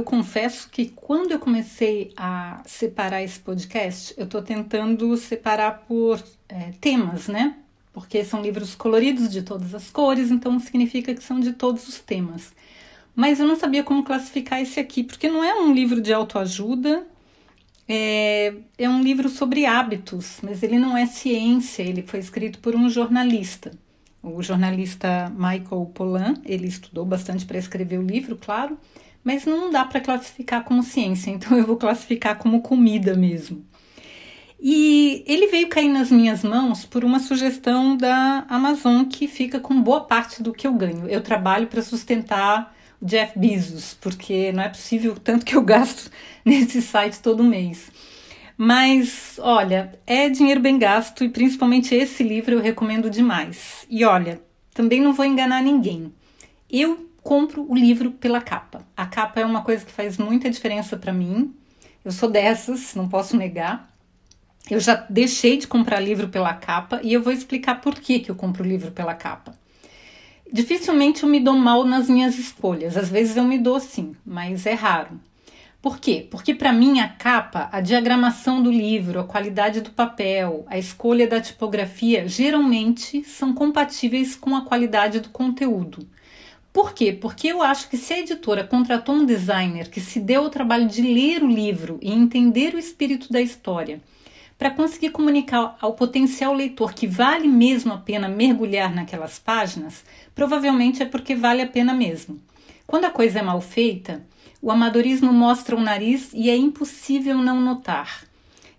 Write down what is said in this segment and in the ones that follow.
Eu confesso que quando eu comecei a separar esse podcast, eu estou tentando separar por é, temas, né? Porque são livros coloridos de todas as cores, então significa que são de todos os temas. Mas eu não sabia como classificar esse aqui, porque não é um livro de autoajuda, é, é um livro sobre hábitos, mas ele não é ciência, ele foi escrito por um jornalista. O jornalista Michael Pollan, ele estudou bastante para escrever o livro, claro mas não dá para classificar como ciência, então eu vou classificar como comida mesmo. E ele veio cair nas minhas mãos por uma sugestão da Amazon que fica com boa parte do que eu ganho. Eu trabalho para sustentar o Jeff Bezos, porque não é possível tanto que eu gasto nesse site todo mês. Mas olha, é dinheiro bem gasto e principalmente esse livro eu recomendo demais. E olha, também não vou enganar ninguém. Eu compro o livro pela capa. A capa é uma coisa que faz muita diferença para mim. Eu sou dessas, não posso negar. Eu já deixei de comprar livro pela capa e eu vou explicar por que, que eu compro livro pela capa. Dificilmente eu me dou mal nas minhas escolhas. Às vezes eu me dou sim, mas é raro. Por quê? Porque para mim a capa, a diagramação do livro, a qualidade do papel, a escolha da tipografia geralmente são compatíveis com a qualidade do conteúdo. Por quê? Porque eu acho que se a editora contratou um designer que se deu o trabalho de ler o livro e entender o espírito da história, para conseguir comunicar ao potencial leitor que vale mesmo a pena mergulhar naquelas páginas, provavelmente é porque vale a pena mesmo. Quando a coisa é mal feita, o amadorismo mostra o nariz e é impossível não notar.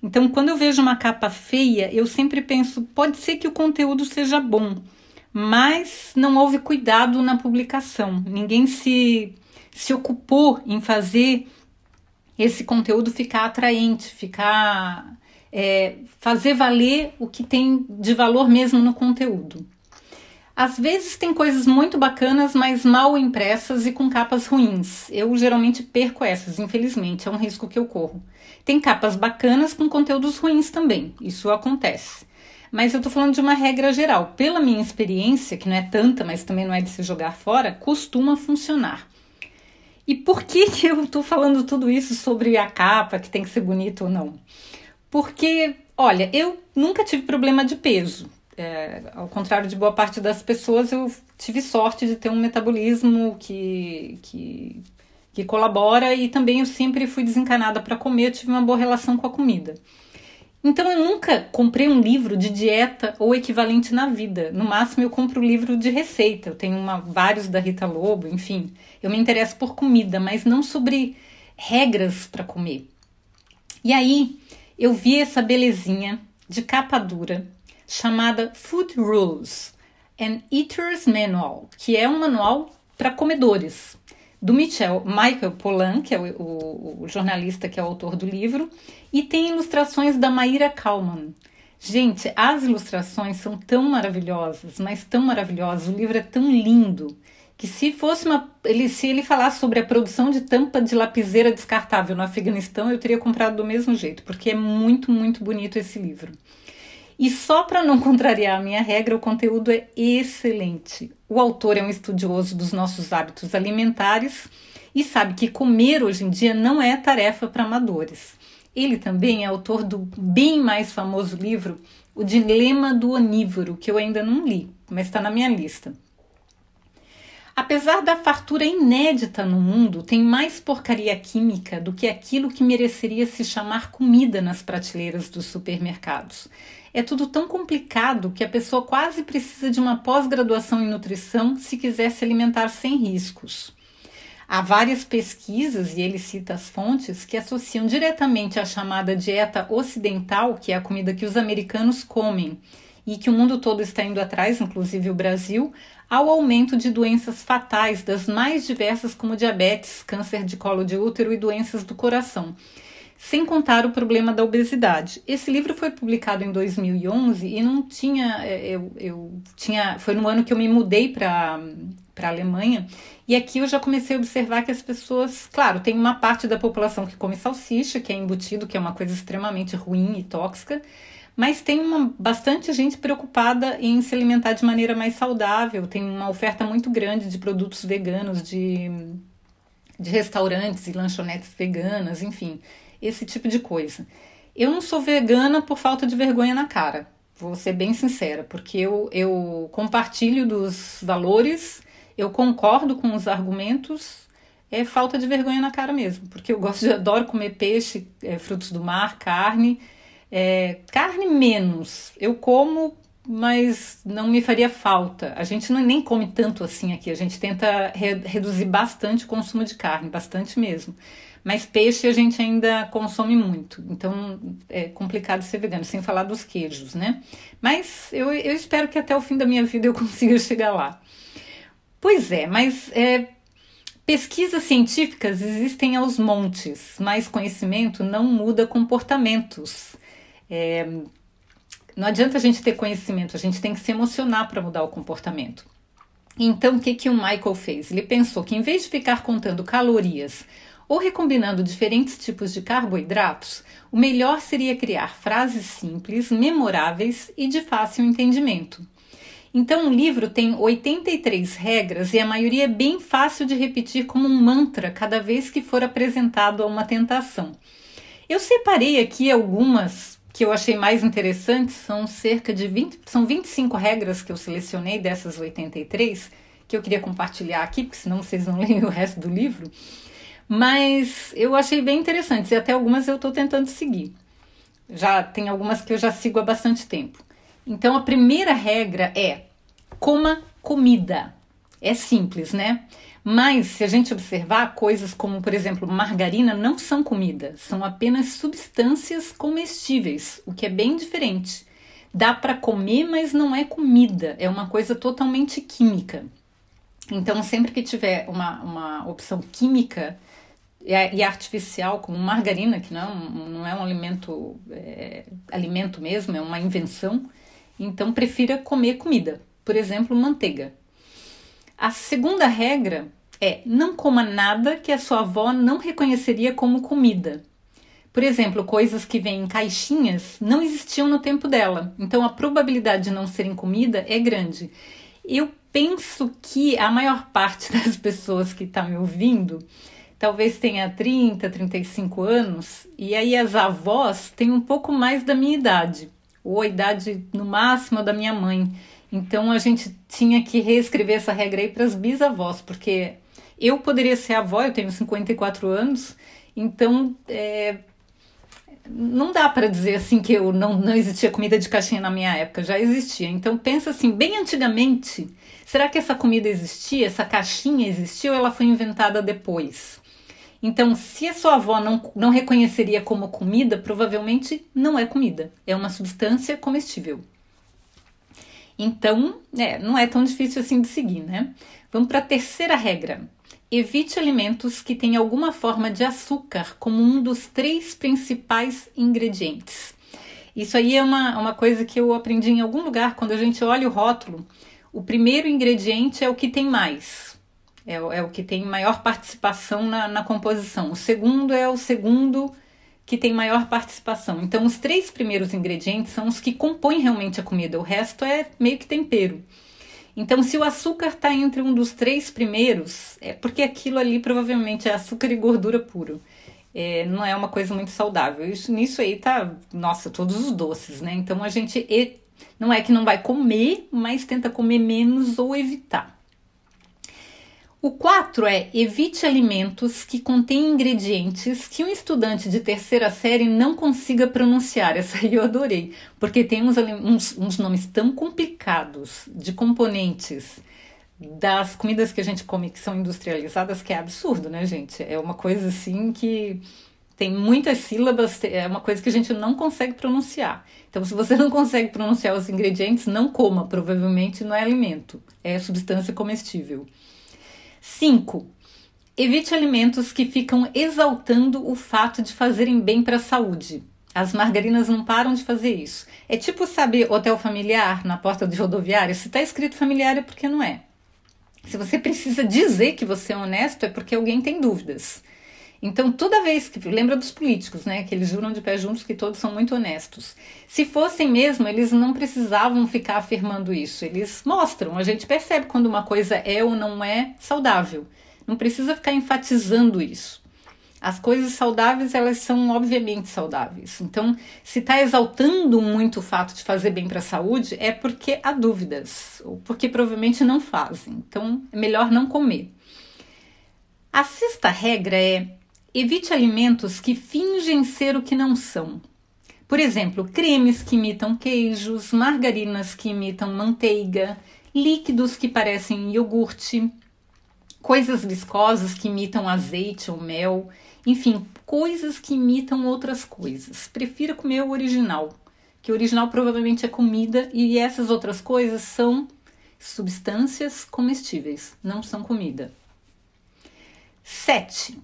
Então, quando eu vejo uma capa feia, eu sempre penso: pode ser que o conteúdo seja bom, mas não houve cuidado na publicação. Ninguém se, se ocupou em fazer esse conteúdo ficar atraente, ficar é, fazer valer o que tem de valor mesmo no conteúdo. Às vezes tem coisas muito bacanas, mas mal impressas e com capas ruins. Eu geralmente perco essas, infelizmente, é um risco que eu corro. Tem capas bacanas com conteúdos ruins também, isso acontece. Mas eu estou falando de uma regra geral. Pela minha experiência, que não é tanta, mas também não é de se jogar fora, costuma funcionar. E por que, que eu estou falando tudo isso sobre a capa, que tem que ser bonita ou não? Porque, olha, eu nunca tive problema de peso. É, ao contrário de boa parte das pessoas, eu tive sorte de ter um metabolismo que, que, que colabora e também eu sempre fui desencanada para comer, eu tive uma boa relação com a comida. Então eu nunca comprei um livro de dieta ou equivalente na vida. No máximo eu compro um livro de receita. Eu tenho uma, vários da Rita Lobo, enfim. Eu me interesso por comida, mas não sobre regras para comer. E aí eu vi essa belezinha de capa dura chamada Food Rules and Eater's Manual, que é um manual para comedores do Michel, Michael Pollan, que é o, o, o, jornalista que é o autor do livro, e tem ilustrações da Maíra Kalman. Gente, as ilustrações são tão maravilhosas, mas tão maravilhosas, o livro é tão lindo que se fosse uma ele se ele falasse sobre a produção de tampa de lapiseira descartável no Afeganistão, eu teria comprado do mesmo jeito, porque é muito, muito bonito esse livro. E só para não contrariar a minha regra, o conteúdo é excelente. O autor é um estudioso dos nossos hábitos alimentares e sabe que comer hoje em dia não é tarefa para amadores. Ele também é autor do bem mais famoso livro O Dilema do Onívoro, que eu ainda não li, mas está na minha lista. Apesar da fartura inédita no mundo, tem mais porcaria química do que aquilo que mereceria se chamar comida nas prateleiras dos supermercados é tudo tão complicado que a pessoa quase precisa de uma pós-graduação em nutrição se quiser se alimentar sem riscos. Há várias pesquisas, e ele cita as fontes, que associam diretamente a chamada dieta ocidental, que é a comida que os americanos comem e que o mundo todo está indo atrás, inclusive o Brasil, ao aumento de doenças fatais, das mais diversas, como diabetes, câncer de colo de útero e doenças do coração. Sem contar o problema da obesidade. Esse livro foi publicado em 2011 e não tinha, é, eu, eu tinha, foi no ano que eu me mudei para para a Alemanha e aqui eu já comecei a observar que as pessoas, claro, tem uma parte da população que come salsicha, que é embutido, que é uma coisa extremamente ruim e tóxica, mas tem uma, bastante gente preocupada em se alimentar de maneira mais saudável. Tem uma oferta muito grande de produtos veganos, de, de restaurantes e lanchonetes veganas, enfim esse tipo de coisa. Eu não sou vegana por falta de vergonha na cara, vou ser bem sincera, porque eu, eu compartilho dos valores, eu concordo com os argumentos, é falta de vergonha na cara mesmo, porque eu gosto de adoro comer peixe, é, frutos do mar, carne, é, carne menos. Eu como, mas não me faria falta. A gente não, nem come tanto assim aqui, a gente tenta re, reduzir bastante o consumo de carne, bastante mesmo. Mas peixe a gente ainda consome muito, então é complicado ser vegano, sem falar dos queijos, né? Mas eu, eu espero que até o fim da minha vida eu consiga chegar lá. Pois é, mas é, pesquisas científicas existem aos montes, mas conhecimento não muda comportamentos. É, não adianta a gente ter conhecimento, a gente tem que se emocionar para mudar o comportamento. Então, o que, que o Michael fez? Ele pensou que em vez de ficar contando calorias ou recombinando diferentes tipos de carboidratos, o melhor seria criar frases simples, memoráveis e de fácil entendimento. Então, o livro tem 83 regras e a maioria é bem fácil de repetir como um mantra cada vez que for apresentado a uma tentação. Eu separei aqui algumas que eu achei mais interessantes, são cerca de 20, são 25 regras que eu selecionei dessas 83, que eu queria compartilhar aqui, porque senão vocês não leem o resto do livro. Mas eu achei bem interessantes e até algumas eu estou tentando seguir. Já tem algumas que eu já sigo há bastante tempo. Então a primeira regra é coma comida. É simples, né? Mas se a gente observar coisas como, por exemplo, margarina não são comida, são apenas substâncias comestíveis, o que é bem diferente. Dá para comer, mas não é comida, é uma coisa totalmente química. Então, sempre que tiver uma, uma opção química, e artificial, como margarina, que não, é não é um alimento, é, alimento mesmo, é uma invenção. Então, prefira comer comida, por exemplo, manteiga. A segunda regra é não coma nada que a sua avó não reconheceria como comida. Por exemplo, coisas que vêm em caixinhas não existiam no tempo dela, então a probabilidade de não serem comida é grande. Eu penso que a maior parte das pessoas que está me ouvindo talvez tenha 30, 35 anos, e aí as avós têm um pouco mais da minha idade, ou a idade no máximo da minha mãe. Então a gente tinha que reescrever essa regra aí para as bisavós, porque eu poderia ser avó, eu tenho 54 anos, então é, não dá para dizer assim que eu não, não existia comida de caixinha na minha época, já existia. Então pensa assim, bem antigamente, será que essa comida existia, essa caixinha existiu ou ela foi inventada depois? Então, se a sua avó não, não reconheceria como comida, provavelmente não é comida, é uma substância comestível. Então, é, não é tão difícil assim de seguir, né? Vamos para a terceira regra. Evite alimentos que têm alguma forma de açúcar como um dos três principais ingredientes. Isso aí é uma, uma coisa que eu aprendi em algum lugar. Quando a gente olha o rótulo, o primeiro ingrediente é o que tem mais, é, é o que tem maior participação na, na composição. O segundo é o segundo que tem maior participação. Então, os três primeiros ingredientes são os que compõem realmente a comida, o resto é meio que tempero. Então, se o açúcar está entre um dos três primeiros, é porque aquilo ali provavelmente é açúcar e gordura puro. É, não é uma coisa muito saudável. Isso, nisso aí tá, nossa, todos os doces, né? Então a gente não é que não vai comer, mas tenta comer menos ou evitar. O 4 é evite alimentos que contêm ingredientes que um estudante de terceira série não consiga pronunciar. Essa aí eu adorei, porque tem uns, uns, uns nomes tão complicados de componentes das comidas que a gente come que são industrializadas que é absurdo, né, gente? É uma coisa assim que tem muitas sílabas, é uma coisa que a gente não consegue pronunciar. Então, se você não consegue pronunciar os ingredientes, não coma, provavelmente não é alimento, é substância comestível. 5. Evite alimentos que ficam exaltando o fato de fazerem bem para a saúde. As margarinas não param de fazer isso. É tipo, sabe, hotel familiar na porta de rodoviária? Se está escrito familiar é porque não é. Se você precisa dizer que você é honesto, é porque alguém tem dúvidas. Então, toda vez que. Lembra dos políticos, né? Que eles juram de pé juntos que todos são muito honestos. Se fossem mesmo, eles não precisavam ficar afirmando isso. Eles mostram, a gente percebe quando uma coisa é ou não é saudável. Não precisa ficar enfatizando isso. As coisas saudáveis, elas são obviamente saudáveis. Então, se está exaltando muito o fato de fazer bem para a saúde, é porque há dúvidas, ou porque provavelmente não fazem. Então, é melhor não comer. A sexta regra é evite alimentos que fingem ser o que não são. Por exemplo, cremes que imitam queijos, margarinas que imitam manteiga, líquidos que parecem iogurte, coisas viscosas que imitam azeite ou mel enfim, coisas que imitam outras coisas. Prefira comer o original, que o original provavelmente é comida e essas outras coisas são substâncias comestíveis, não são comida. 7.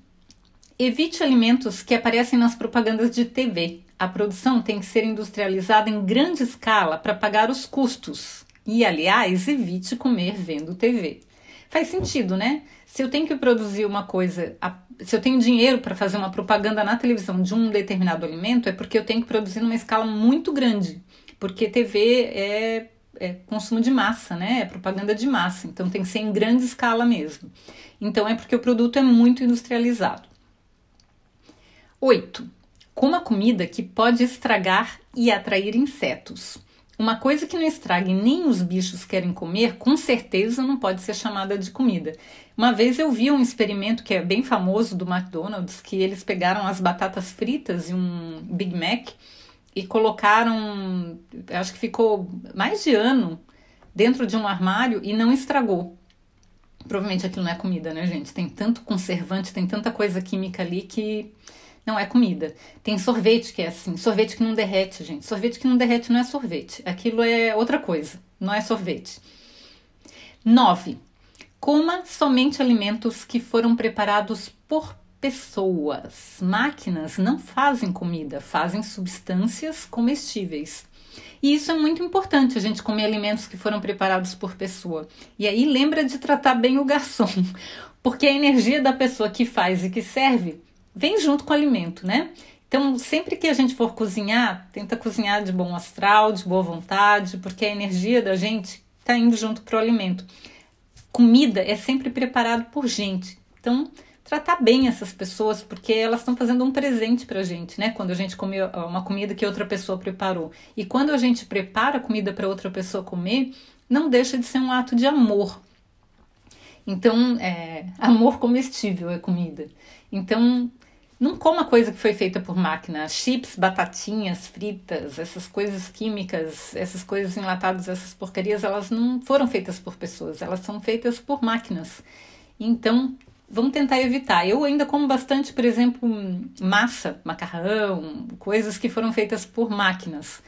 Evite alimentos que aparecem nas propagandas de TV. A produção tem que ser industrializada em grande escala para pagar os custos. E, aliás, evite comer vendo TV. Faz sentido, né? Se eu tenho que produzir uma coisa se eu tenho dinheiro para fazer uma propaganda na televisão de um determinado alimento, é porque eu tenho que produzir numa escala muito grande. Porque TV é, é consumo de massa, né? É propaganda de massa. Então tem que ser em grande escala mesmo. Então é porque o produto é muito industrializado. 8. Coma comida que pode estragar e atrair insetos. Uma coisa que não estrague nem os bichos querem comer, com certeza não pode ser chamada de comida. Uma vez eu vi um experimento que é bem famoso do McDonald's, que eles pegaram as batatas fritas e um Big Mac e colocaram, acho que ficou mais de ano dentro de um armário e não estragou. Provavelmente aquilo não é comida, né, gente? Tem tanto conservante, tem tanta coisa química ali que não é comida. Tem sorvete que é assim, sorvete que não derrete, gente. Sorvete que não derrete não é sorvete. Aquilo é outra coisa, não é sorvete. 9. Coma somente alimentos que foram preparados por pessoas. Máquinas não fazem comida, fazem substâncias comestíveis. E isso é muito importante, a gente comer alimentos que foram preparados por pessoa. E aí lembra de tratar bem o garçom, porque a energia da pessoa que faz e que serve vem junto com o alimento, né? Então, sempre que a gente for cozinhar, tenta cozinhar de bom astral, de boa vontade, porque a energia da gente está indo junto para o alimento. Comida é sempre preparado por gente. Então, tratar bem essas pessoas, porque elas estão fazendo um presente para a gente, né? Quando a gente come uma comida que outra pessoa preparou. E quando a gente prepara comida para outra pessoa comer, não deixa de ser um ato de amor. Então, é, amor comestível é comida. Então, não coma coisa que foi feita por máquina. Chips, batatinhas fritas, essas coisas químicas, essas coisas enlatadas, essas porcarias, elas não foram feitas por pessoas, elas são feitas por máquinas. Então, vamos tentar evitar. Eu ainda como bastante, por exemplo, massa, macarrão, coisas que foram feitas por máquinas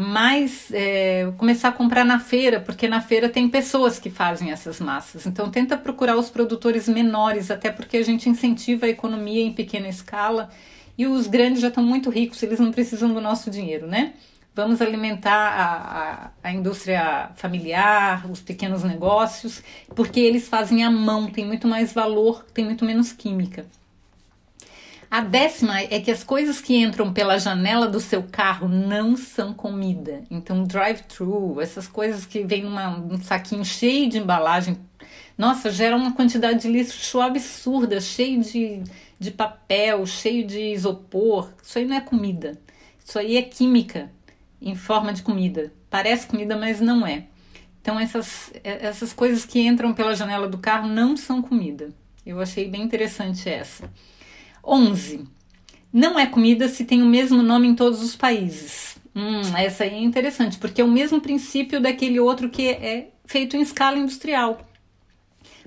mas é, começar a comprar na feira, porque na feira tem pessoas que fazem essas massas. Então tenta procurar os produtores menores, até porque a gente incentiva a economia em pequena escala e os grandes já estão muito ricos, eles não precisam do nosso dinheiro, né? Vamos alimentar a, a, a indústria familiar, os pequenos negócios, porque eles fazem à mão, tem muito mais valor, tem muito menos química. A décima é que as coisas que entram pela janela do seu carro não são comida. Então, drive-thru, essas coisas que vêm num saquinho cheio de embalagem, nossa, gera uma quantidade de lixo absurda, cheio de, de papel, cheio de isopor. Isso aí não é comida. Isso aí é química em forma de comida. Parece comida, mas não é. Então, essas, essas coisas que entram pela janela do carro não são comida. Eu achei bem interessante essa. 11. Não é comida se tem o mesmo nome em todos os países. Hum, essa aí é interessante, porque é o mesmo princípio daquele outro que é feito em escala industrial.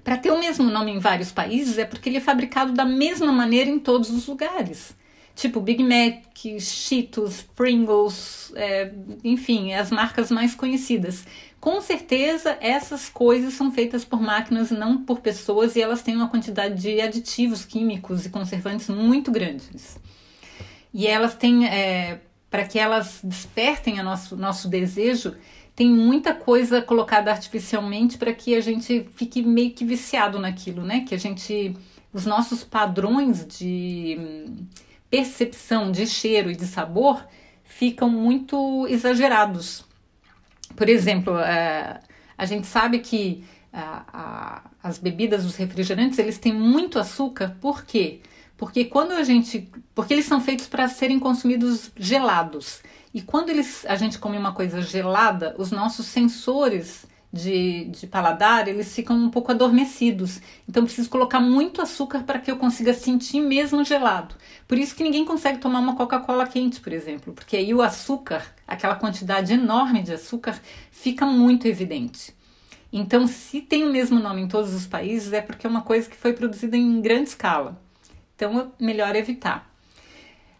Para ter o mesmo nome em vários países é porque ele é fabricado da mesma maneira em todos os lugares. tipo Big Mac, Cheetos, Pringles, é, enfim, as marcas mais conhecidas. Com certeza, essas coisas são feitas por máquinas, não por pessoas, e elas têm uma quantidade de aditivos químicos e conservantes muito grandes. E elas têm, é, para que elas despertem o nosso, nosso desejo, tem muita coisa colocada artificialmente para que a gente fique meio que viciado naquilo, né? Que a gente. Os nossos padrões de hum, percepção de cheiro e de sabor ficam muito exagerados. Por exemplo, é, a gente sabe que a, as bebidas, os refrigerantes, eles têm muito açúcar, por quê? Porque quando a gente. Porque eles são feitos para serem consumidos gelados. E quando eles, a gente come uma coisa gelada, os nossos sensores de, de paladar eles ficam um pouco adormecidos. Então preciso colocar muito açúcar para que eu consiga sentir mesmo gelado. Por isso que ninguém consegue tomar uma Coca-Cola quente, por exemplo, porque aí o açúcar, aquela quantidade enorme de açúcar, fica muito evidente. Então, se tem o mesmo nome em todos os países, é porque é uma coisa que foi produzida em grande escala. Então, é melhor evitar.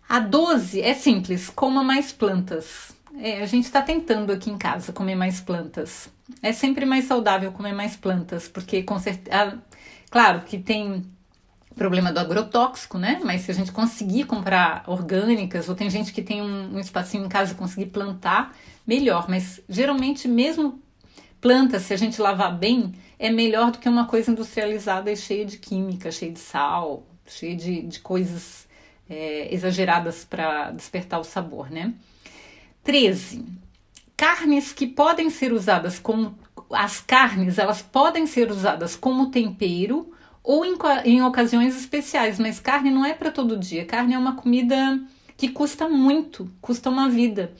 A 12 é simples, coma mais plantas. É, a gente está tentando aqui em casa comer mais plantas. É sempre mais saudável comer mais plantas, porque com certeza. Claro que tem problema do agrotóxico, né? Mas se a gente conseguir comprar orgânicas, ou tem gente que tem um, um espacinho em casa e conseguir plantar, melhor. Mas geralmente, mesmo plantas, se a gente lavar bem, é melhor do que uma coisa industrializada e cheia de química, cheia de sal, cheia de, de coisas é, exageradas para despertar o sabor, né? 13. Carnes que podem ser usadas como as carnes, elas podem ser usadas como tempero ou em, em ocasiões especiais, mas carne não é para todo dia. Carne é uma comida que custa muito, custa uma vida.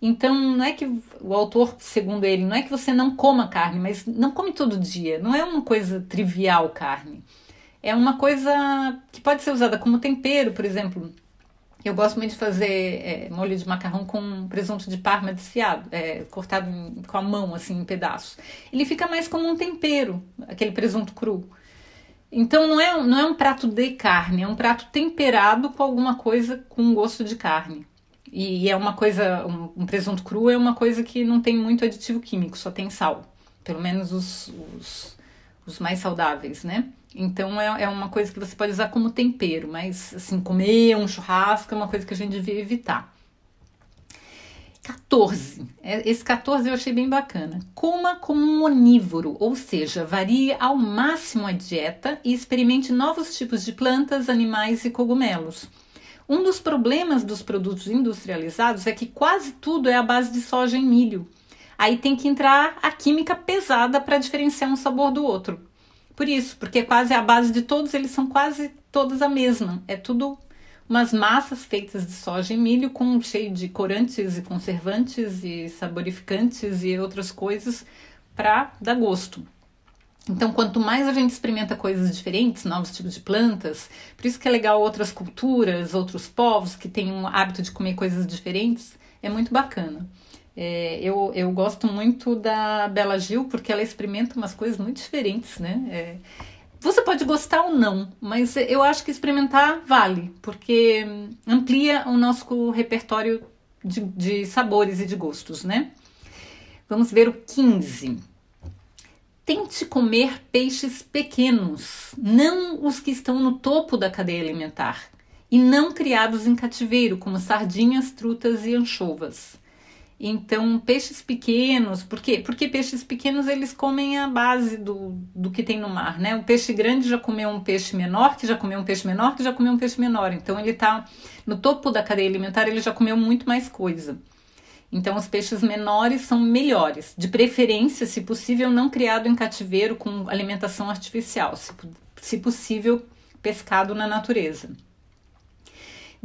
Então, não é que o autor, segundo ele, não é que você não coma carne, mas não come todo dia. Não é uma coisa trivial carne é uma coisa que pode ser usada como tempero, por exemplo. Eu gosto muito de fazer é, molho de macarrão com presunto de parma desfiado, é, cortado em, com a mão, assim, em pedaços. Ele fica mais como um tempero, aquele presunto cru. Então não é, não é um prato de carne, é um prato temperado com alguma coisa com gosto de carne. E, é uma coisa, um, um, presunto cru é uma coisa que não tem muito aditivo químico, só tem sal. Pelo menos os, os, os mais saudáveis, né? Então é, é uma coisa que você pode usar como tempero, mas assim, comer um churrasco é uma coisa que a gente devia evitar. 14. É, esse 14 eu achei bem bacana. Coma como um onívoro, ou seja, varie ao máximo a dieta e experimente novos tipos de plantas, animais e cogumelos. Um dos problemas dos produtos industrializados é que quase tudo é à base de soja e milho. Aí tem que entrar a química pesada para diferenciar um sabor do outro. Por isso, porque quase a base de todos eles são quase todas a mesma. É tudo umas massas feitas de soja e milho com cheio de corantes e conservantes e saborificantes e outras coisas para dar gosto. Então, quanto mais a gente experimenta coisas diferentes, novos tipos de plantas, por isso que é legal outras culturas, outros povos que têm um hábito de comer coisas diferentes, é muito bacana. É, eu, eu gosto muito da Bela Gil porque ela experimenta umas coisas muito diferentes, né? É, você pode gostar ou não, mas eu acho que experimentar vale, porque amplia o nosso repertório de, de sabores e de gostos, né? Vamos ver o 15. Tente comer peixes pequenos, não os que estão no topo da cadeia alimentar, e não criados em cativeiro, como sardinhas, trutas e anchovas. Então, peixes pequenos, por quê? Porque peixes pequenos eles comem a base do, do que tem no mar, né? O peixe grande já comeu um peixe menor, que já comeu um peixe menor, que já comeu um peixe menor. Então, ele está no topo da cadeia alimentar, ele já comeu muito mais coisa. Então, os peixes menores são melhores, de preferência, se possível, não criado em cativeiro com alimentação artificial, se, se possível, pescado na natureza.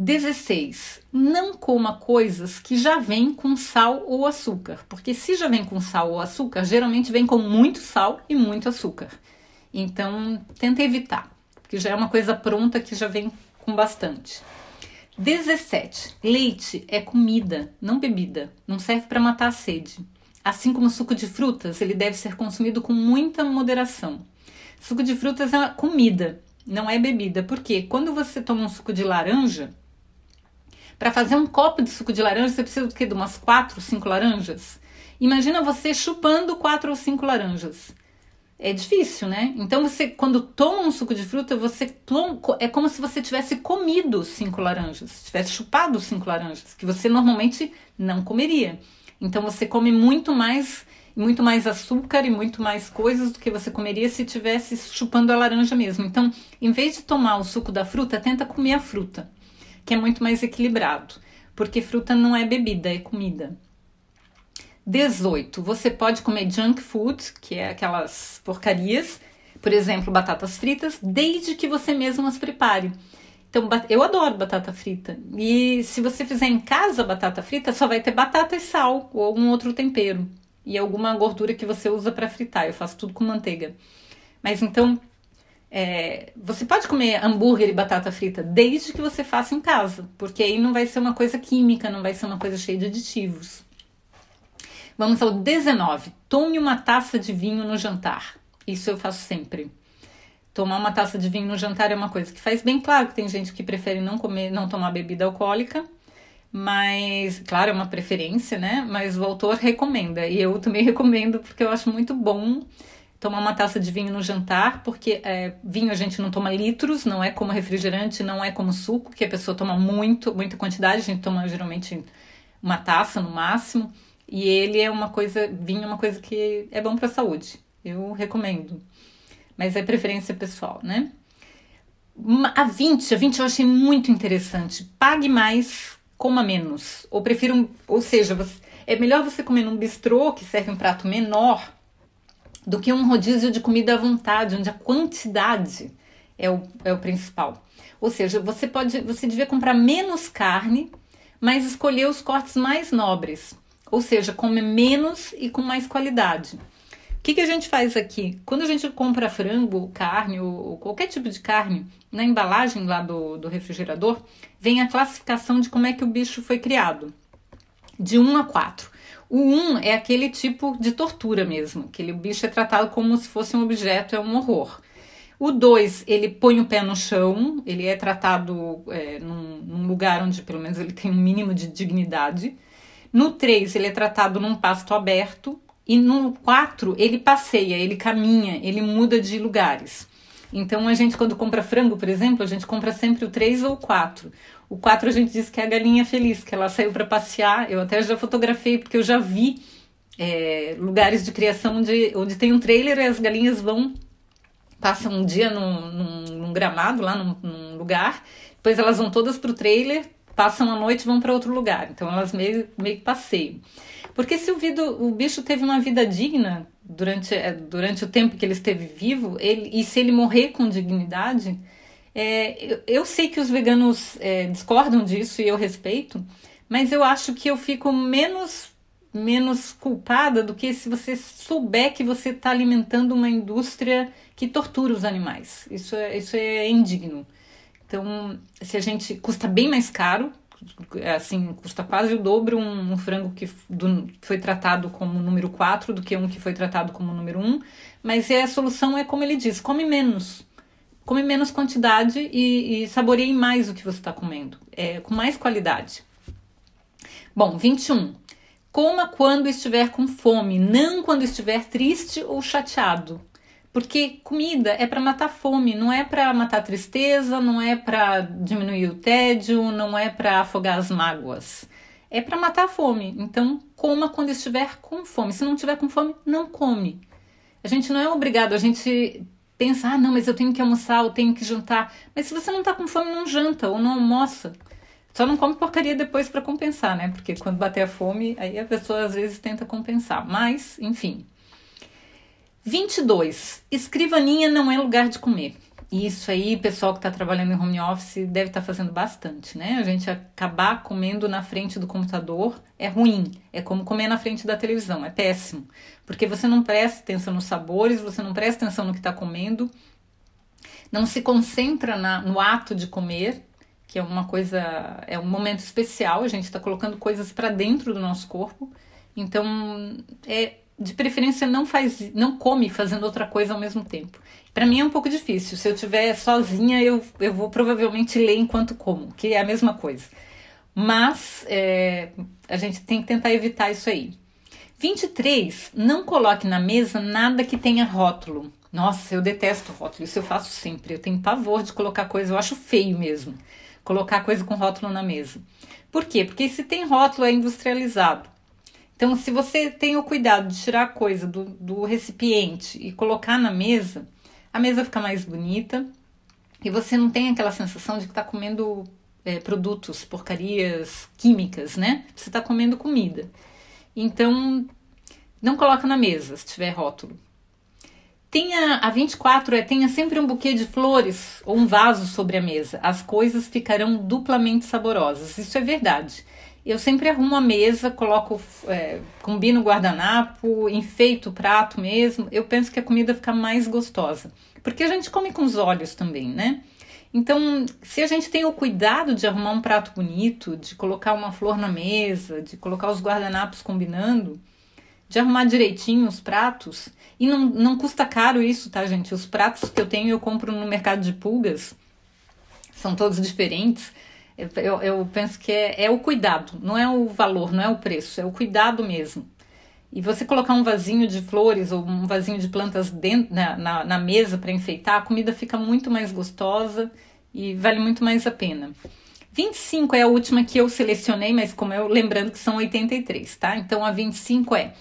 16. Não coma coisas que já vêm com sal ou açúcar, porque se já vem com sal ou açúcar, geralmente vem com muito sal e muito açúcar. Então, tenta evitar, porque já é uma coisa pronta que já vem com bastante. 17. Leite é comida, não bebida. Não serve para matar a sede. Assim como suco de frutas, ele deve ser consumido com muita moderação. Suco de frutas é comida, não é bebida. Porque quando você toma um suco de laranja, Para fazer um copo de suco de laranja, você precisa do quê? De umas quatro, cinco laranjas? Imagina você chupando quatro ou cinco laranjas. É difícil, né? Então você, quando toma um suco de fruta, você é como se você tivesse comido cinco laranjas, tivesse chupado cinco laranjas, que você normalmente não comeria. Então você come muito mais, muito mais açúcar e muito mais coisas do que você comeria se tivesse chupando a laranja mesmo. Então, em vez de tomar o suco da fruta, tenta comer a fruta que é muito mais equilibrado, porque fruta não é bebida, é comida. 18. Você pode comer junk food, que é aquelas porcarias, por exemplo, batatas fritas, desde que você mesmo as prepare. Então, eu adoro batata frita. E se você fizer em casa batata frita, só vai ter batata e sal ou algum outro tempero e alguma gordura que você usa para fritar. Eu faço tudo com manteiga. Mas então, é, você pode comer hambúrguer e batata frita desde que você faça em casa, porque aí não vai ser uma coisa química, não vai ser uma coisa cheia de aditivos. Vamos ao 19. Tome uma taça de vinho no jantar. Isso eu faço sempre. Tomar uma taça de vinho no jantar é uma coisa que faz bem claro que tem gente que prefere não comer, não tomar bebida alcoólica, mas claro, é uma preferência, né? Mas o autor recomenda e eu também recomendo porque eu acho muito bom tomar uma taça de vinho no jantar, porque é, vinho a gente não toma litros, não é como refrigerante, não é como suco, que a pessoa toma muito, muita quantidade, a gente toma geralmente uma taça no máximo, e ele é uma coisa, vinho é uma coisa que é bom para a saúde. Eu recomendo. Mas é preferência pessoal, né? A 20, a 20 eu achei muito interessante. Pague mais, coma menos. Ou prefiro, ou seja, é melhor você comer num bistrô que serve um prato menor do que um rodízio de comida à vontade, onde a quantidade é o, é o principal. Ou seja, você pode, você devia comprar menos carne, mas escolher os cortes mais nobres. Ou seja, comer menos e com mais qualidade. O que, que a gente faz aqui? Quando a gente compra frango, carne ou, qualquer tipo de carne, na embalagem lá do, do refrigerador, vem a classificação de como é que o bicho foi criado, de 1 a 4. O 1 um é aquele tipo de tortura mesmo, aquele bicho é tratado como se fosse um objeto, é um horror. O 2, ele põe o pé no chão, ele é tratado é, num, num, lugar onde pelo menos ele tem um mínimo de dignidade. No 3, ele é tratado num pasto aberto. E no 4, ele passeia, ele caminha, ele muda de lugares. Então a gente, quando compra frango, por exemplo, a gente compra sempre o 3 ou o 4. O 4 a gente diz que é a galinha feliz, que ela saiu para passear. Eu até já fotografei, porque eu já vi é, lugares de criação onde, onde tem um trailer e as galinhas vão, passam um dia num, num, num gramado, lá num, num, lugar, depois elas vão todas pro trailer, passam a noite e vão para outro lugar. Então elas meio, meio que passeiam. Porque se o, o bicho teve uma vida digna durante, é, durante o tempo que ele esteve vivo, ele, e se ele morrer com dignidade, é, eu, eu, sei que os veganos é, discordam disso e eu respeito, mas eu acho que eu fico menos menos culpada do que se você souber que você está alimentando uma indústria que tortura os animais. Isso é, isso é indigno. Então, se a gente custa bem mais caro, assim, custa quase o dobro um, um frango que do, foi tratado como número 4 do que um que foi tratado como número 1, mas é, a solução é como ele diz, come menos come menos quantidade e, e saboreie mais o que você está comendo, é, com mais qualidade. Bom, 21. Coma quando estiver com fome, não quando estiver triste ou chateado. Porque comida é para matar fome, não é para matar tristeza, não é para diminuir o tédio, não é para afogar as mágoas. É para matar a fome. Então, coma quando estiver com fome. Se não estiver com fome, não come. A gente não é obrigado, a gente pensa, ah, não, mas eu tenho que almoçar, eu tenho que jantar. Mas se você não tá com fome, não janta ou não almoça. Só não come porcaria depois para compensar, né? Porque quando bater a fome, aí a pessoa às vezes tenta compensar. Mas, enfim. 22. Escrivaninha não é lugar de comer. Isso aí, pessoal que está trabalhando em home office deve estar tá fazendo bastante, né? A gente acabar comendo na frente do computador é ruim. É como comer na frente da televisão, é péssimo. Porque você não presta atenção nos sabores, você não presta atenção no que está comendo, não se concentra na, no ato de comer, que é uma coisa, é um momento especial, a gente está colocando coisas para dentro do nosso corpo. Então, é de preferência não faz, não come fazendo outra coisa ao mesmo tempo. Para mim é um pouco difícil. Se eu estiver sozinha, eu, eu vou provavelmente ler enquanto como, que é a mesma coisa. mas é, a gente tem que tentar evitar isso aí. 23. Não coloque na mesa nada que tenha rótulo. Nossa, eu detesto rótulo, isso eu faço sempre. Eu tenho pavor de colocar coisa, eu acho feio mesmo, colocar coisa com rótulo na mesa. Por quê? Porque se tem rótulo é industrializado. Então, se você tem o cuidado de tirar a coisa do, do recipiente e colocar na mesa, a mesa fica mais bonita e você não tem aquela sensação de que está comendo é, produtos, porcarias químicas, né? Você está comendo comida. Então, não coloca na mesa se tiver rótulo. Tenha a 24 é tenha sempre um buquê de flores ou um vaso sobre a mesa. As coisas ficarão duplamente saborosas. Isso é verdade. Eu sempre arrumo a mesa, coloco, é, combino o guardanapo, enfeito o prato mesmo. Eu penso que a comida fica mais gostosa. Porque a gente come com os olhos também, né? Então, se a gente tem o cuidado de arrumar um prato bonito, de colocar uma flor na mesa, de colocar os guardanapos combinando, de arrumar direitinho os pratos, e não, não custa caro isso, tá, gente? Os pratos que eu tenho eu compro no mercado de pulgas, são todos diferentes. Eu, eu penso que é, é o cuidado, não é o valor, não é o preço, é o cuidado mesmo. E você colocar um vasinho de flores ou um vasinho de plantas dentro, na, na, na mesa para enfeitar, a comida fica muito mais gostosa e vale muito mais a pena. 25 é a última que eu selecionei, mas como eu lembrando que são 83, tá? Então a 25 é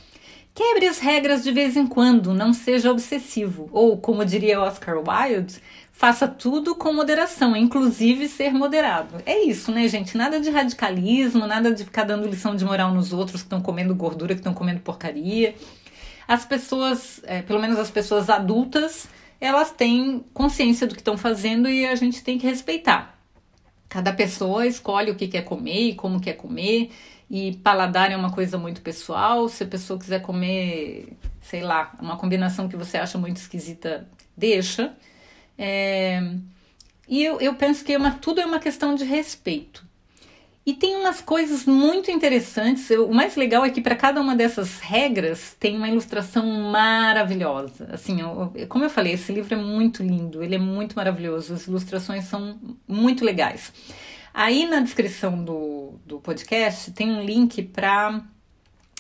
Quebre as regras de vez em quando, não seja obsessivo. Ou, como diria Oscar Wilde, faça tudo com moderação, inclusive ser moderado. É isso, né, gente? Nada de radicalismo, nada de ficar dando lição de moral nos outros que estão comendo gordura, que estão comendo porcaria. As pessoas, é, pelo menos as pessoas adultas, elas têm consciência do que estão fazendo e a gente tem que respeitar. Cada pessoa escolhe o que quer comer e como quer comer, e paladar é uma coisa muito pessoal. Se a pessoa quiser comer, sei lá, uma combinação que você acha muito esquisita, deixa. É, e eu, eu penso que é uma, tudo é uma questão de respeito. E tem umas coisas muito interessantes. Eu, o mais legal é que para cada uma dessas regras tem uma ilustração maravilhosa. Assim, eu, como eu falei, esse livro é muito lindo, ele é muito maravilhoso. As ilustrações são muito legais. Aí na descrição do, do podcast tem um link para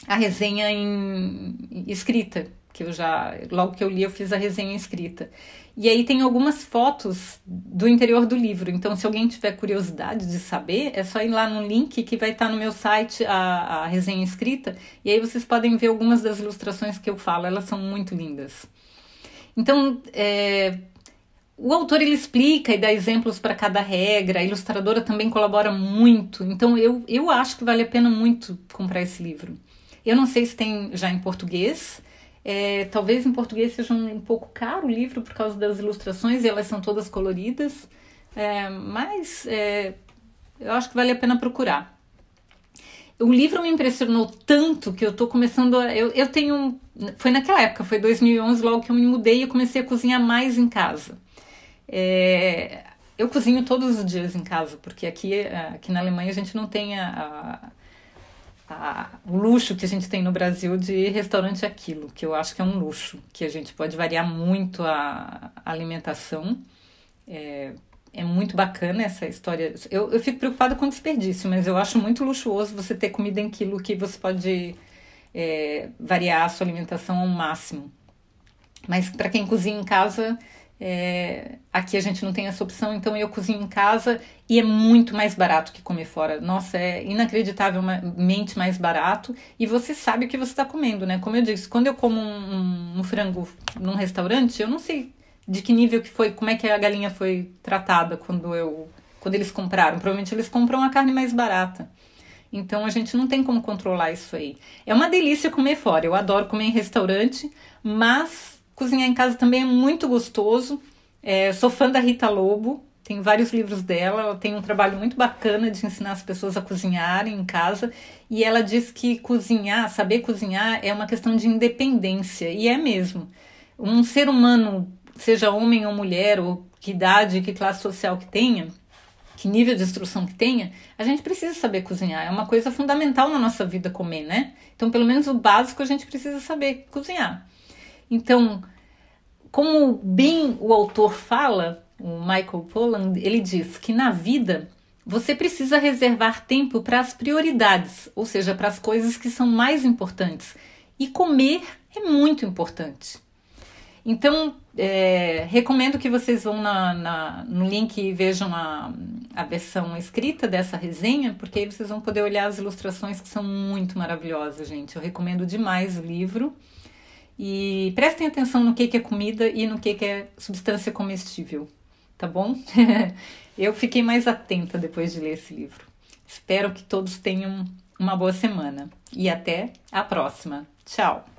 a resenha em escrita, que eu já, logo que eu li, eu fiz a resenha escrita. E aí tem algumas fotos do interior do livro. Então, se alguém tiver curiosidade de saber, é só ir lá no link que vai estar no meu site a, a resenha escrita. E aí vocês podem ver algumas das ilustrações que eu falo. Elas são muito lindas. Então, é, o autor ele explica e dá exemplos para cada regra. A ilustradora também colabora muito. Então, eu, eu acho que vale a pena muito comprar esse livro. Eu não sei se tem já em português. É, talvez em português seja um, um, pouco caro o livro por causa das ilustrações e elas são todas coloridas, é, mas é, eu acho que vale a pena procurar. O livro me impressionou tanto que eu tô começando a. Eu, eu tenho. Foi naquela época, foi 2011, logo que eu me mudei e eu comecei a cozinhar mais em casa. É, eu cozinho todos os dias em casa, porque aqui, aqui na Alemanha a gente não tem a, a, o luxo que a gente tem no Brasil de restaurante aquilo, que eu acho que é um luxo, que a gente pode variar muito a, a alimentação. É, é muito bacana essa história. Eu, eu fico preocupada com desperdício, mas eu acho muito luxuoso você ter comida em quilo que você pode é, variar a sua alimentação ao máximo. Mas para quem cozinha em casa, é, aqui a gente não tem essa opção, então eu cozinho em casa e é muito mais barato que comer fora. Nossa, é inacreditavelmente mais barato e você sabe o que você está comendo, né? Como eu disse, quando eu como um, um, frango num restaurante, eu não sei de que nível que foi, como é que a galinha foi tratada quando eu, quando eles compraram. Provavelmente eles compram a carne mais barata. Então a gente não tem como controlar isso aí. É uma delícia comer fora. Eu adoro comer em restaurante, mas Cozinhar em casa também é muito gostoso. É, sou fã da Rita Lobo, tem vários livros dela. Ela tem um trabalho muito bacana de ensinar as pessoas a cozinharem em casa. E ela diz que cozinhar, saber cozinhar, é uma questão de independência. E é mesmo. Um ser humano, seja homem ou mulher, ou que idade, que classe social que tenha, que nível de instrução que tenha, a gente precisa saber cozinhar. É uma coisa fundamental na nossa vida comer, né? Então, pelo menos o básico a gente precisa saber cozinhar. Então, como bem o autor fala, o Michael Pollan, ele diz que na vida você precisa reservar tempo para as prioridades, ou seja, para as coisas que são mais importantes. E comer é muito importante. Então, é, recomendo que vocês vão na, na, no link e vejam a, a versão escrita dessa resenha, porque aí vocês vão poder olhar as ilustrações que são muito maravilhosas, gente. Eu recomendo demais o livro. E prestem atenção no que, que é comida e no que, que é substância comestível, tá bom? Eu fiquei mais atenta depois de ler esse livro. Espero que todos tenham uma boa semana e até a próxima. Tchau!